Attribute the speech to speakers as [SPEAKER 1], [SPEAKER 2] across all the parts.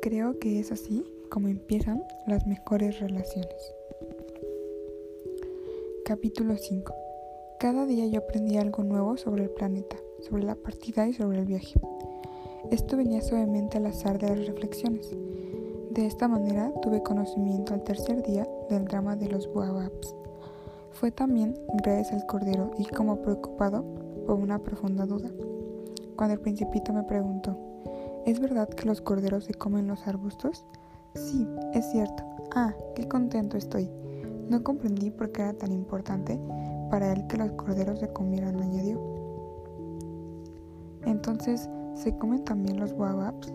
[SPEAKER 1] creo que es así como empiezan las mejores relaciones. Capítulo 5. Cada día yo aprendí algo nuevo sobre el planeta, sobre la partida y sobre el viaje. Esto venía suavemente al azar de las reflexiones. De esta manera tuve conocimiento al tercer día del drama de los Boababs. Fue también gracias al cordero y como preocupado por una profunda duda. Cuando el principito me preguntó, ¿es verdad que los corderos se comen los arbustos? Sí, es cierto. Ah, qué contento estoy. No comprendí por qué era tan importante para él que los corderos se comieran, añadió. Entonces, ¿se comen también los boababs?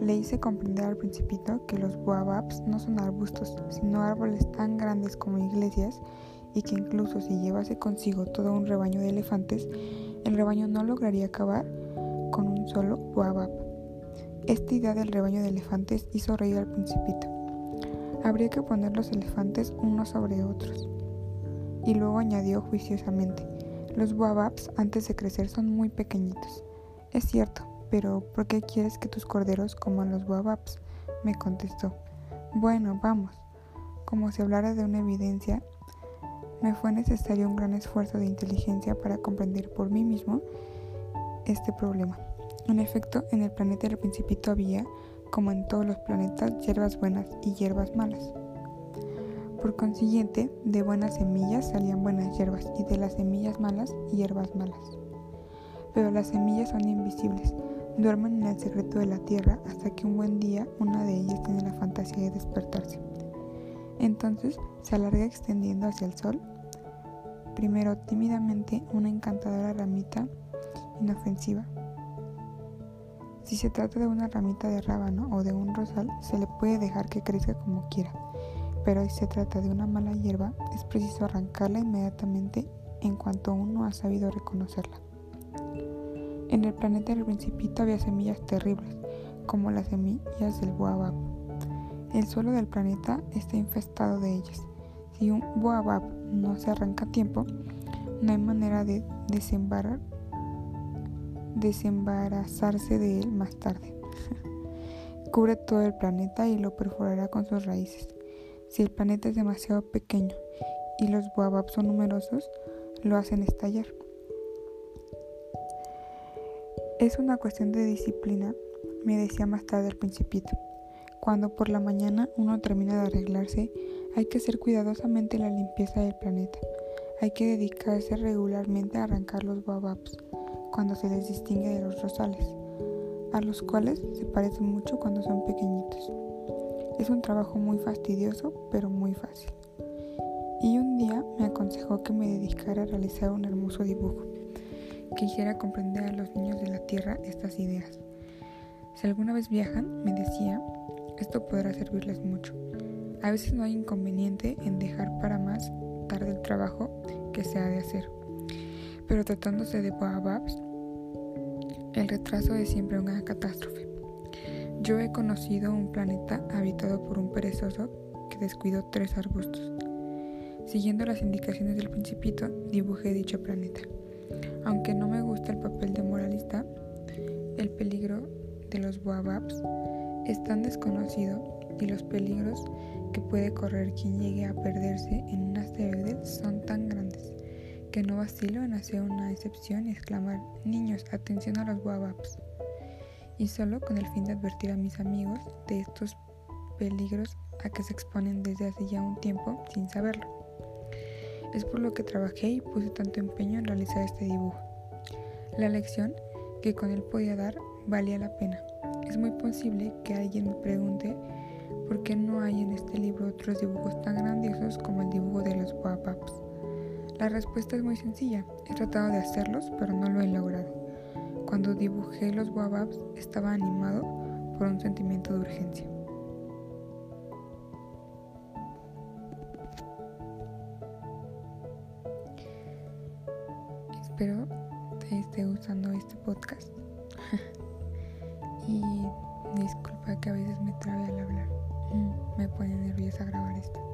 [SPEAKER 1] Le hice comprender al principito que los boababs no son arbustos, sino árboles tan grandes como iglesias y que incluso si llevase consigo todo un rebaño de elefantes, el rebaño no lograría acabar con un solo boabab. Esta idea del rebaño de elefantes hizo reír al principito. Habría que poner los elefantes unos sobre otros. Y luego añadió juiciosamente, los boababs antes de crecer son muy pequeñitos. Es cierto, pero ¿por qué quieres que tus corderos coman los boababs? me contestó. Bueno, vamos. Como si hablara de una evidencia, me fue necesario un gran esfuerzo de inteligencia para comprender por mí mismo este problema. En efecto, en el planeta del principito había, como en todos los planetas, hierbas buenas y hierbas malas. Por consiguiente, de buenas semillas salían buenas hierbas y de las semillas malas, hierbas malas. Pero las semillas son invisibles, duermen en el secreto de la tierra hasta que un buen día una de ellas tiene la fantasía de despertarse. Entonces se alarga extendiendo hacia el sol, primero tímidamente una encantadora ramita inofensiva, si se trata de una ramita de rábano o de un rosal, se le puede dejar que crezca como quiera, pero si se trata de una mala hierba, es preciso arrancarla inmediatamente en cuanto uno ha sabido reconocerla. En el planeta del principito había semillas terribles, como las semillas del boabab. El suelo del planeta está infestado de ellas. Si un boabab no se arranca a tiempo, no hay manera de desembarrar desembarazarse de él más tarde. Cubre todo el planeta y lo perforará con sus raíces. Si el planeta es demasiado pequeño y los boababs son numerosos, lo hacen estallar. Es una cuestión de disciplina, me decía más tarde el principito. Cuando por la mañana uno termina de arreglarse, hay que hacer cuidadosamente la limpieza del planeta. Hay que dedicarse regularmente a arrancar los boababs cuando se les distingue de los rosales, a los cuales se parecen mucho cuando son pequeñitos. Es un trabajo muy fastidioso, pero muy fácil. Y un día me aconsejó que me dedicara a realizar un hermoso dibujo, que hiciera comprender a los niños de la Tierra estas ideas. Si alguna vez viajan, me decía, esto podrá servirles mucho. A veces no hay inconveniente en dejar para más tarde el trabajo que se ha de hacer. Pero tratándose de Boababs, el retraso es siempre una catástrofe. Yo he conocido un planeta habitado por un perezoso que descuidó tres arbustos. Siguiendo las indicaciones del principito, dibujé dicho planeta. Aunque no me gusta el papel de moralista, el peligro de los boababs es tan desconocido y los peligros que puede correr quien llegue a perderse en un asteroide son tan grandes que no vacilo en hacer una excepción y exclamar, niños, atención a los guababs. Y solo con el fin de advertir a mis amigos de estos peligros a que se exponen desde hace ya un tiempo sin saberlo. Es por lo que trabajé y puse tanto empeño en realizar este dibujo. La lección que con él podía dar valía la pena. Es muy posible que alguien me pregunte por qué no hay en este libro otros dibujos tan grandiosos como el dibujo de los guababs. La respuesta es muy sencilla. He tratado de hacerlos, pero no lo he logrado. Cuando dibujé los guababs estaba animado por un sentimiento de urgencia. Espero te esté gustando este podcast. y disculpa que a veces me trabe al hablar. Me pone nerviosa grabar esto.